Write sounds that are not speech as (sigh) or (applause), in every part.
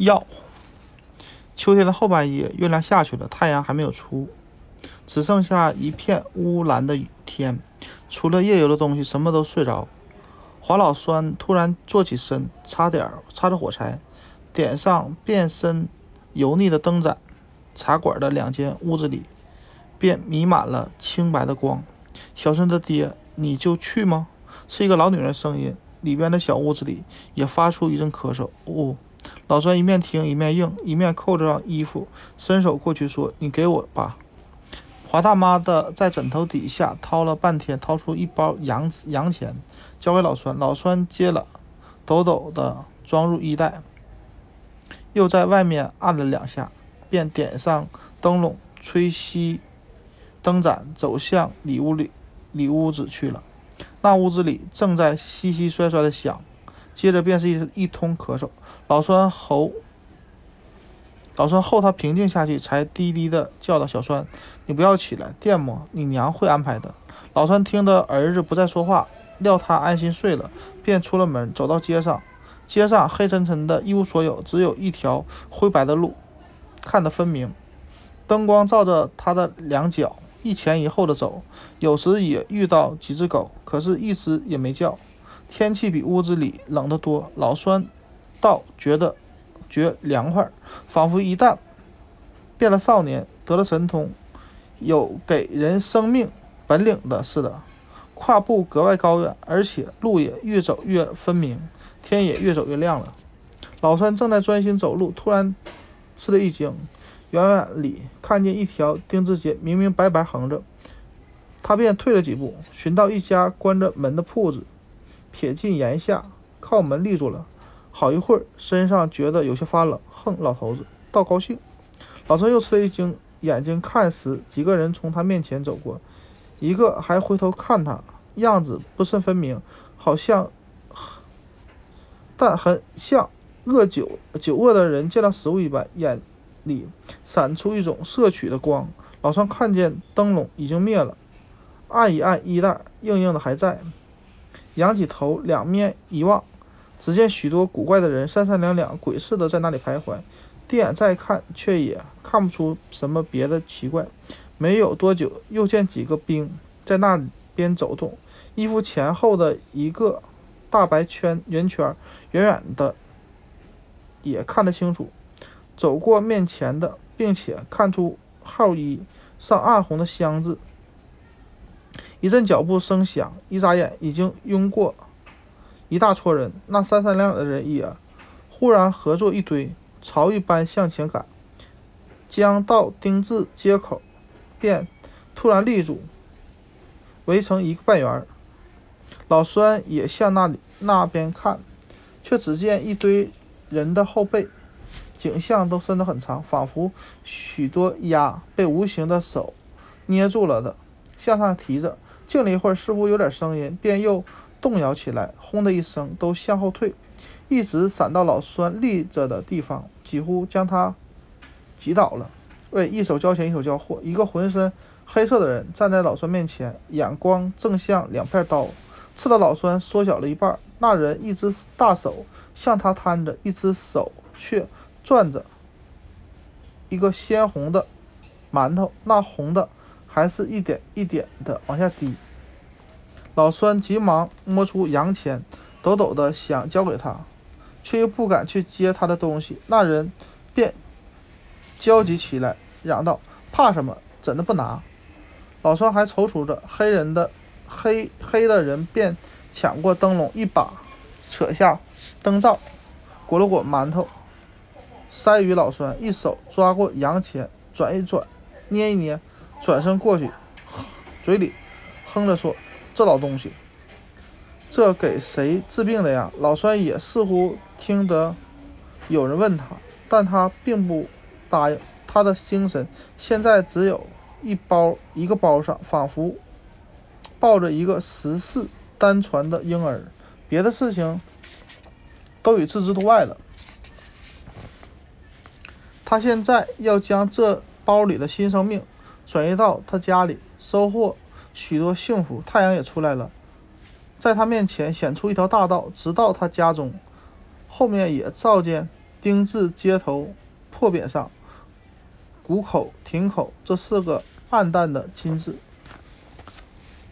药。秋天的后半夜，月亮下去了，太阳还没有出，只剩下一片乌蓝的天。除了夜游的东西，什么都睡着。华老栓突然坐起身，擦点擦着火柴，点上变身油腻的灯盏。茶馆的两间屋子里，便弥满了清白的光。小孙的爹，你就去吗？是一个老女人声音。里边的小屋子里也发出一阵咳嗽。哦，老孙一面听一面应，一面扣上衣服，伸手过去说：“你给我吧。”华大妈的在枕头底下掏了半天，掏出一包洋洋钱，交给老栓。老栓接了，抖抖的装入衣袋，又在外面按了两下，便点上灯笼，吹熄灯盏，走向里屋里里屋子去了。那屋子里正在稀稀摔摔的响，接着便是一一通咳嗽。老栓喉。老栓后，他平静下去，才低低的叫道：“小栓，你不要起来，电么？你娘会安排的。”老栓听得儿子不再说话，料他安心睡了，便出了门，走到街上。街上黑沉沉的，一无所有，只有一条灰白的路，看得分明。灯光照着他的两脚，一前一后的走，有时也遇到几只狗，可是一只也没叫。天气比屋子里冷得多，老栓倒觉得。觉凉快，仿佛一旦变了少年，得了神通，有给人生命本领的似的。跨步格外高远，而且路也越走越分明，天也越走越亮了。老三正在专心走路，突然吃了一惊，远远里看见一条丁字街，明明白白横着，他便退了几步，寻到一家关着门的铺子，瞥进檐下，靠门立住了。好一会儿，身上觉得有些发冷。哼，老头子倒高兴。老孙又吃了一惊，眼睛看时，几个人从他面前走过，一个还回头看他，样子不甚分明，好像，但很像饿酒酒饿的人见到食物一般，眼里闪出一种摄取的光。老孙看见灯笼已经灭了，按一按衣袋，硬硬的还在。仰起头，两面一望。只见许多古怪的人，三三两两，鬼似的在那里徘徊。定眼再看，却也看不出什么别的奇怪。没有多久，又见几个兵在那边走动，衣服前后的一个大白圈圆圈，远远的也看得清楚。走过面前的，并且看出号衣上暗红的箱字。一阵脚步声响，一眨眼已经拥过。一大撮人，那三三两两的人也忽然合作一堆，潮一般向前赶，将到丁字街口，便突然立住，围成一个半圆。老栓也向那里那边看，却只见一堆人的后背，颈项都伸得很长，仿佛许多鸭被无形的手捏住了的，向上提着。静了一会儿，似乎有点声音，便又。动摇起来，轰的一声，都向后退，一直闪到老栓立着的地方，几乎将他挤倒了。喂，一手交钱，一手交货。一个浑身黑色的人站在老栓面前，眼光正像两片刀，刺得老栓缩小了一半。那人一只大手向他摊着，一只手却攥着一个鲜红的馒头，那红的还是一点一点的往下滴。老栓急忙摸出洋钱，抖抖的想交给他，却又不敢去接他的东西。那人便焦急起来，嚷道：“怕什么？怎的不拿？”老栓还踌躇着，黑人的黑黑的人便抢过灯笼，一把扯下灯罩，裹了裹馒头，塞于老栓，一手抓过洋钱，转一转，捏一捏，转身过去，嘴里哼着说。这老东西，这给谁治病的呀？老栓也似乎听得有人问他，但他并不答应。他的精神现在只有一包，一个包上仿佛抱着一个十四单传的婴儿，别的事情都已置之度外了。他现在要将这包里的新生命转移到他家里，收获。许多幸福，太阳也出来了，在他面前显出一条大道，直到他家中。后面也照见丁字街头破匾上，谷口、亭口这四个暗淡的金字。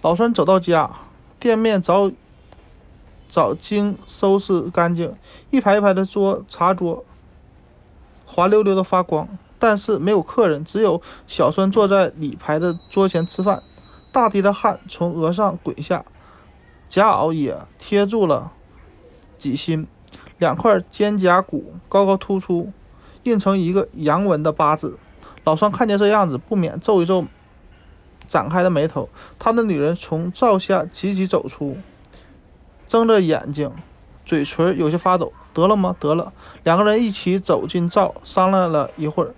老孙走到家，店面早早经收拾干净，一排一排的桌茶桌滑溜溜的发光，但是没有客人，只有小孙坐在里排的桌前吃饭，大滴的汗从额上滚下，夹袄也贴住了脊心。两块肩胛骨高高突出，印成一个阳文的八字。老双看见这样子，不免皱一皱展开的眉头。他的女人从灶下急急走出，睁着眼睛，嘴唇有些发抖。得了吗？得了。两个人一起走进灶，商量了一会儿，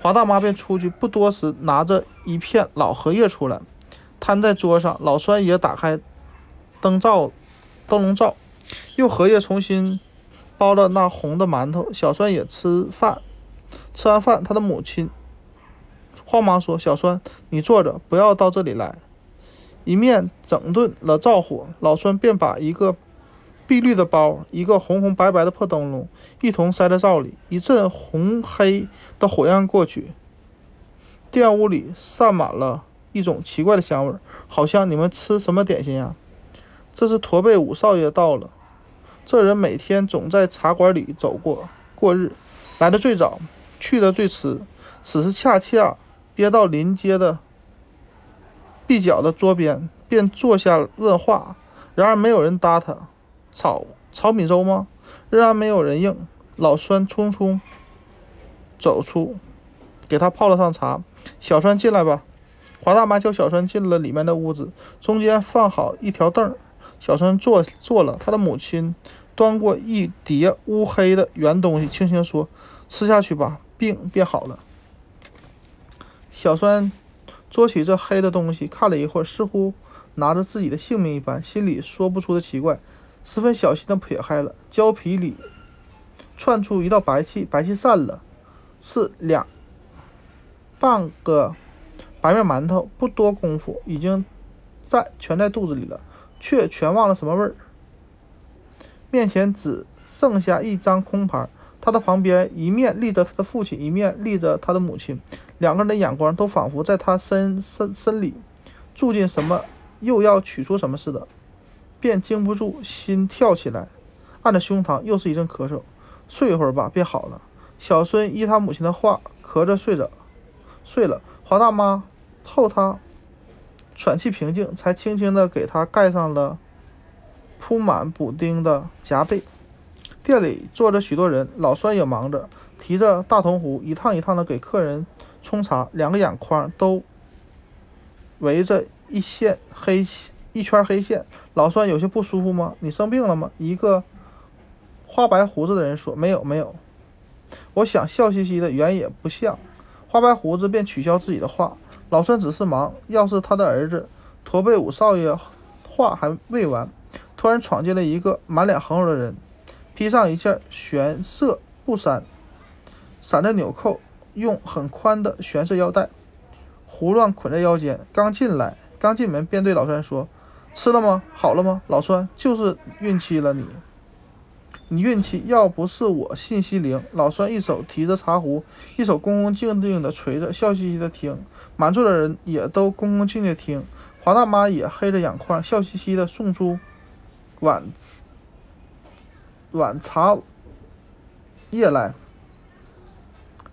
华大妈便出去，不多时拿着一片老荷叶出来，摊在桌上。老栓也打开灯罩，灯笼罩。用荷叶重新包了那红的馒头，小栓也吃饭。吃完饭，他的母亲慌忙说：“小栓，你坐着，不要到这里来。”一面整顿了灶火，老栓便把一个碧绿的包、一个红红白白的破灯笼一同塞在灶里。一阵红黑的火焰过去，店屋里散满了一种奇怪的香味，好像你们吃什么点心呀？这是驼背五少爷到了。这人每天总在茶馆里走过过日，来的最早，去的最迟。此时恰恰憋到临街的壁角的桌边，便坐下问话。然而没有人搭他。炒炒米粥吗？仍然没有人应。老栓匆匆走出，给他泡了上茶。小栓进来吧。华大妈叫小栓进了里面的屋子，中间放好一条凳。小栓坐坐了，他的母亲端过一碟乌黑的圆东西，轻轻说：“吃下去吧，病便好了。”小栓捉起这黑的东西，看了一会儿，似乎拿着自己的性命一般，心里说不出的奇怪，十分小心地撇开了。胶皮里窜出一道白气，白气散了，是两半个白面馒头，不多功夫，已经在全在肚子里了。却全忘了什么味儿。面前只剩下一张空盘，他的旁边一面立着他的父亲，一面立着他的母亲，两个人的眼光都仿佛在他身身身里住进什么，又要取出什么似的，便经不住心跳起来，按着胸膛，又是一阵咳嗽。睡一会儿吧，便好了。小孙依他母亲的话，咳着睡着，睡了。华大妈后他。喘气平静，才轻轻地给他盖上了铺满补丁的夹被。店里坐着许多人，老栓也忙着，提着大铜壶，一趟一趟的给客人冲茶，两个眼眶都围着一线黑一圈黑线。老栓有些不舒服吗？你生病了吗？一个花白胡子的人说：“没有，没有。”我想笑嘻嘻的，原也不像。花白胡子便取消自己的话。老栓只是忙，要是他的儿子驼背五少爷话还未完，突然闯进了一个满脸横肉的人，披上一件玄色布衫，闪着纽扣，用很宽的玄色腰带胡乱捆在腰间。刚进来，刚进门便对老栓说：“吃了吗？好了吗？”老孙就是运气了你。你运气，要不是我信息灵。老栓一手提着茶壶，一手恭恭敬敬地捶着，笑嘻嘻地听。满座的人也都恭恭敬敬听。华大妈也黑着眼眶，笑嘻嘻地送出碗碗茶叶来，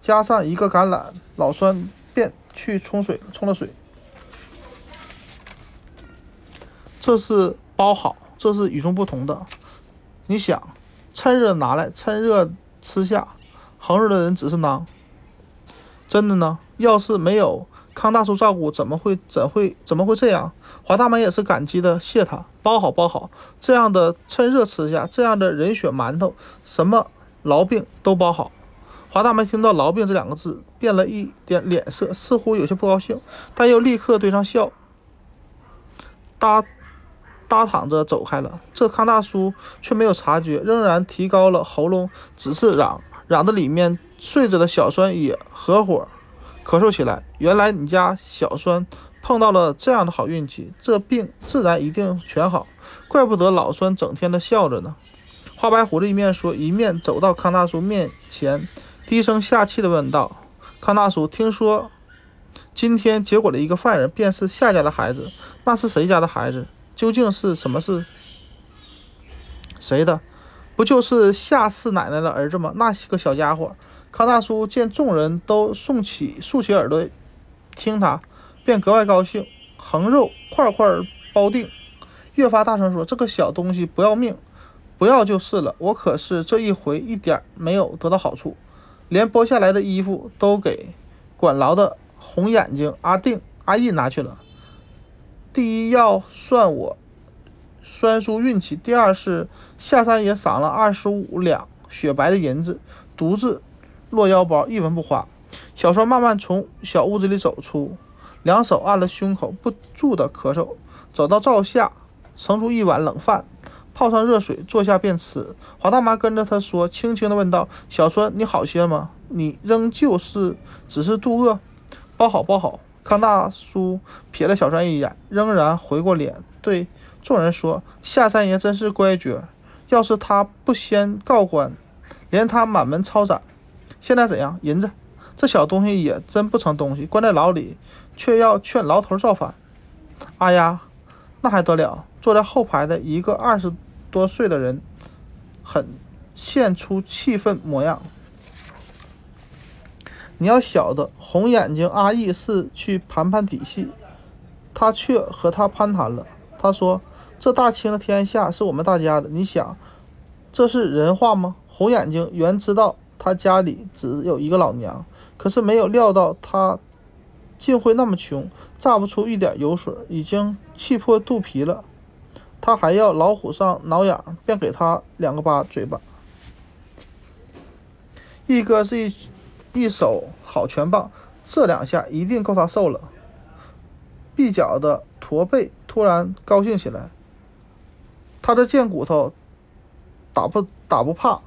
加上一个橄榄。老栓便去冲水，冲了水。这是包好，这是与众不同的。你想？趁热拿来，趁热吃下。横着的人只是囊。真的呢？要是没有康大叔照顾，怎么会怎会怎么会这样？华大妈也是感激的，谢他包好包好。这样的趁热吃下，这样的人血馒头，什么痨病都包好。华大妈听到“痨病”这两个字，变了一点脸色，似乎有些不高兴，但又立刻对上笑，搭。搭躺着走开了，这康大叔却没有察觉，仍然提高了喉咙，只是嚷嚷的里面睡着的小栓也合伙咳嗽起来。原来你家小栓碰到了这样的好运气，这病自然一定全好，怪不得老栓整天的笑着呢。花白胡子一面说，一面走到康大叔面前，低声下气的问道：“康大叔，听说今天结果了一个犯人，便是夏家的孩子，那是谁家的孩子？究竟是什么事？谁的？不就是夏四奶奶的儿子吗？那个小家伙。”康大叔见众人都竖起竖起耳朵听他，便格外高兴，横肉块块包定，越发大声说：“这个小东西不要命，不要就是了。我可是这一回一点没有得到好处，连剥下来的衣服都给管牢的红眼睛阿定、阿义拿去了。第一要算我酸叔运气，第二是下山也赏了二十五两雪白的银子，独自。”落腰包，一文不花。小川慢慢从小屋子里走出，两手按了胸口，不住的咳嗽。走到灶下，盛出一碗冷饭，泡上热水，坐下便吃。华大妈跟着他说，轻轻的问道：“小川，你好些吗？你仍旧是只是肚饿？包好，包好。”康大叔瞥了小川一眼，仍然回过脸，对众人说：“夏三爷真是乖角，要是他不先告官，连他满门抄斩。”现在怎样？银子，这小东西也真不成东西，关在牢里，却要劝牢头造反。哎呀，那还得了！坐在后排的一个二十多岁的人，很现出气愤模样。你要晓得，红眼睛阿义是去盘盘底细，他却和他攀谈了。他说：“这大清的天下是我们大家的。”你想，这是人话吗？红眼睛原知道。他家里只有一个老娘，可是没有料到他竟会那么穷，榨不出一点油水，已经气破肚皮了。他还要老虎上挠痒，便给他两个巴嘴巴。一哥是一一手好拳棒，这两下一定够他受了。臂脚的驼背突然高兴起来，他这贱骨头打不打不怕。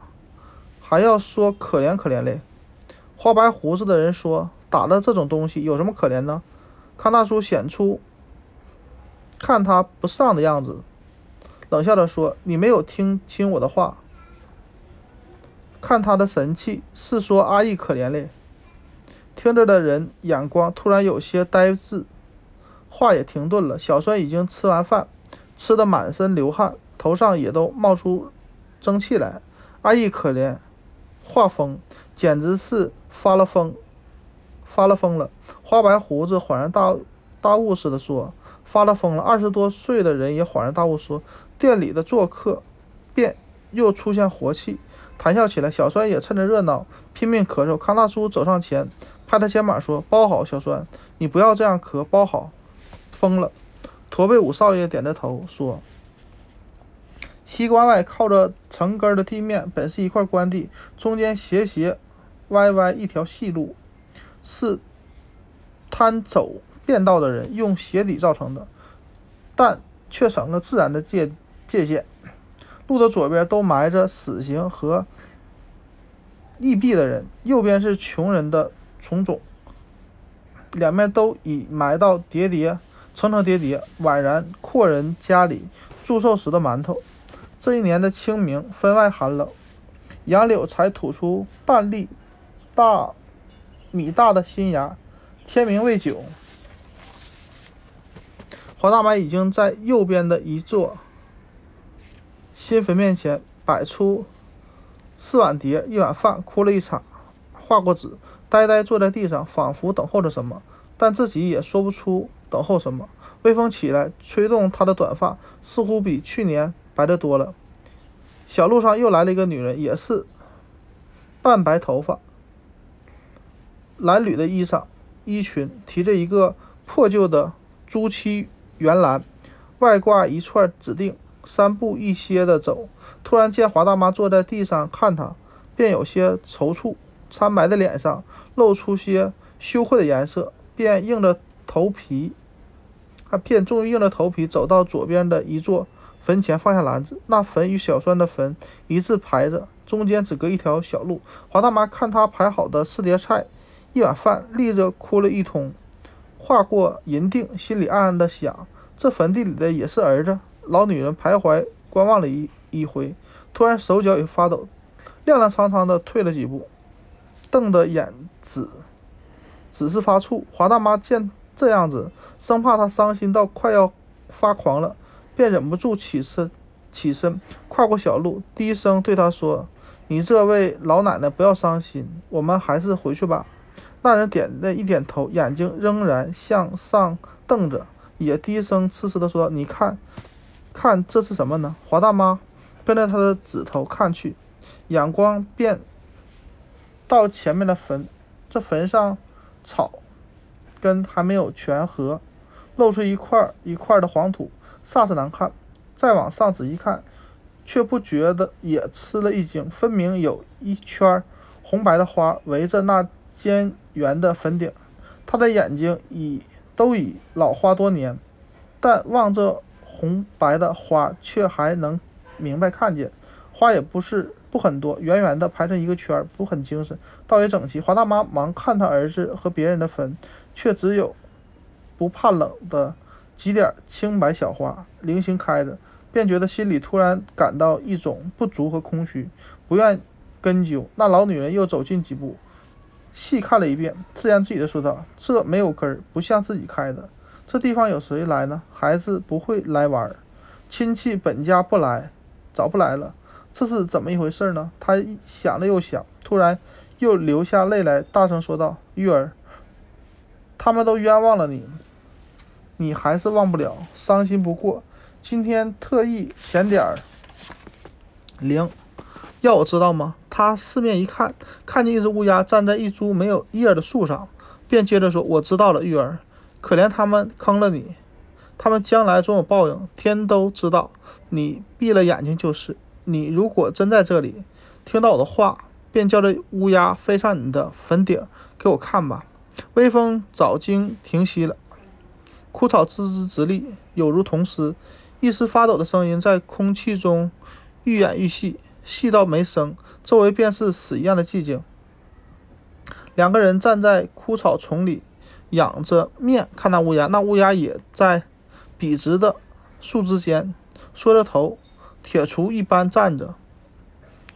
还要说可怜可怜嘞！花白胡子的人说：“打了这种东西有什么可怜呢？”康大叔显出看他不上的样子，冷笑着说：“你没有听清我的话。”看他的神气，是说阿义可怜嘞。听着的人眼光突然有些呆滞，话也停顿了。小帅已经吃完饭，吃得满身流汗，头上也都冒出蒸汽来。阿义可怜。画风简直是发了疯，发了疯了！花白胡子恍然大大悟似的说：“发了疯了！”二十多岁的人也恍然大悟说：“店里的做客便又出现活气，谈笑起来。”小酸也趁着热闹拼命咳嗽。康大叔走上前，拍他肩膀说：“包好，小酸，你不要这样咳，包好。”疯了！驼背五少爷点着头说。西关外靠着城根的地面本是一块官地，中间斜斜歪歪一条细路，是贪走便道的人用鞋底造成的，但却成了自然的界界限。路的左边都埋着死刑和异毙的人，右边是穷人的从种，两面都已埋到叠叠层层叠叠，宛然阔人家里祝寿时的馒头。这一年的清明，分外寒冷，杨柳才吐出半粒大米大的新芽。天明未久，黄大妈已经在右边的一座新坟面前摆出四碗碟、一碗饭，哭了一场，画过纸，呆呆坐在地上，仿佛等候着什么，但自己也说不出等候什么。微风起来，吹动她的短发，似乎比去年。白的多了。小路上又来了一个女人，也是半白头发，蓝缕的衣裳，衣裙提着一个破旧的朱漆圆篮，外挂一串指定，三步一歇的走。突然见华大妈坐在地上看他，便有些踌躇，苍白的脸上露出些羞愧的颜色，便硬着头皮，他便终于硬着头皮走到左边的一座。坟前放下篮子，那坟与小栓的坟一字排着，中间只隔一条小路。华大妈看他排好的四碟菜、一碗饭，立着哭了一通。划过银锭，心里暗暗的想：这坟地里的也是儿子。老女人徘徊观望了一一回，突然手脚也发抖，踉踉跄跄的退了几步，瞪得眼紫，只是发怵。华大妈见这样子，生怕她伤心到快要发狂了，便忍不住起身，起身跨过小路，低声对她说：“你这位老奶奶不要伤心，我们还是回去吧。”那人点了一点头，眼睛仍然向上瞪着，也低声痴痴地说：“你看，看这是什么呢？”华大妈跟着他的指头看去，眼光便到前面的坟，这坟上草根还没有全合，露出一块一块的黄土，煞是难看。再往上仔细看，却不觉得也吃了一惊，分明有一圈红白的花围着那。尖圆的坟顶，他的眼睛已都已老花多年，但望着红白的花，却还能明白看见。花也不是不很多，圆圆的排成一个圈，不很精神，倒也整齐。华大妈忙看她儿子和别人的坟，却只有不怕冷的几点青白小花零星开着，便觉得心里突然感到一种不足和空虚，不愿根究。那老女人又走近几步。细看了一遍，自言自语地说道：“这没有根儿，不像自己开的。这地方有谁来呢？孩子不会来玩儿，亲戚本家不来，早不来了。这是怎么一回事呢？”他想了又想，突然又流下泪来，大声说道：“玉儿，他们都冤枉了你，你还是忘不了，伤心不过。今天特意显点儿灵。”要我知道吗？他四面一看，看见一只乌鸦站在一株没有叶的树上，便接着说：“我知道了，玉儿，可怜他们坑了你，他们将来总有报应，天都知道。你闭了眼睛就是。你如果真在这里，听到我的话，便叫这乌鸦飞上你的坟顶，给我看吧。”微风早经停息了，枯草吱吱直立，有如铜丝，一丝发抖的声音在空气中愈演愈细。细到没声，周围便是死一样的寂静。两个人站在枯草丛里，仰着面看那乌鸦，那乌鸦也在笔直的树枝间缩着头，铁杵一般站着。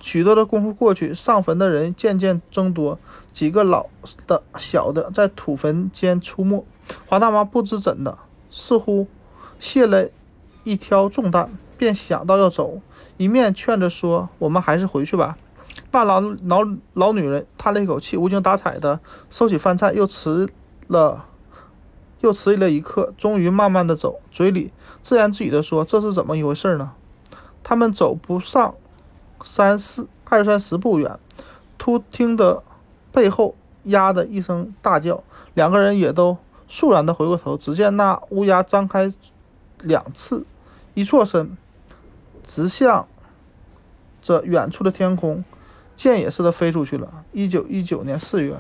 许多的功夫过去，上坟的人渐渐增多，几个老的、小的在土坟间出没。华大妈不知怎的，似乎卸了一挑重担，便想到要走。一面劝着说：“我们还是回去吧。”那老老老女人叹了一口气，无精打采的收起饭菜，又迟 (laughs) 了，又迟疑了一刻，终于慢慢的走，嘴里自言自语的说：“这是怎么一回事呢？”他们走不上三四二三十步远，突听得背后“呀”的一声大叫，两个人也都肃然的回过头，只见那乌鸦张开两翅，一错身，直向。着远处的天空，箭也似的飞出去了。一九一九年四月。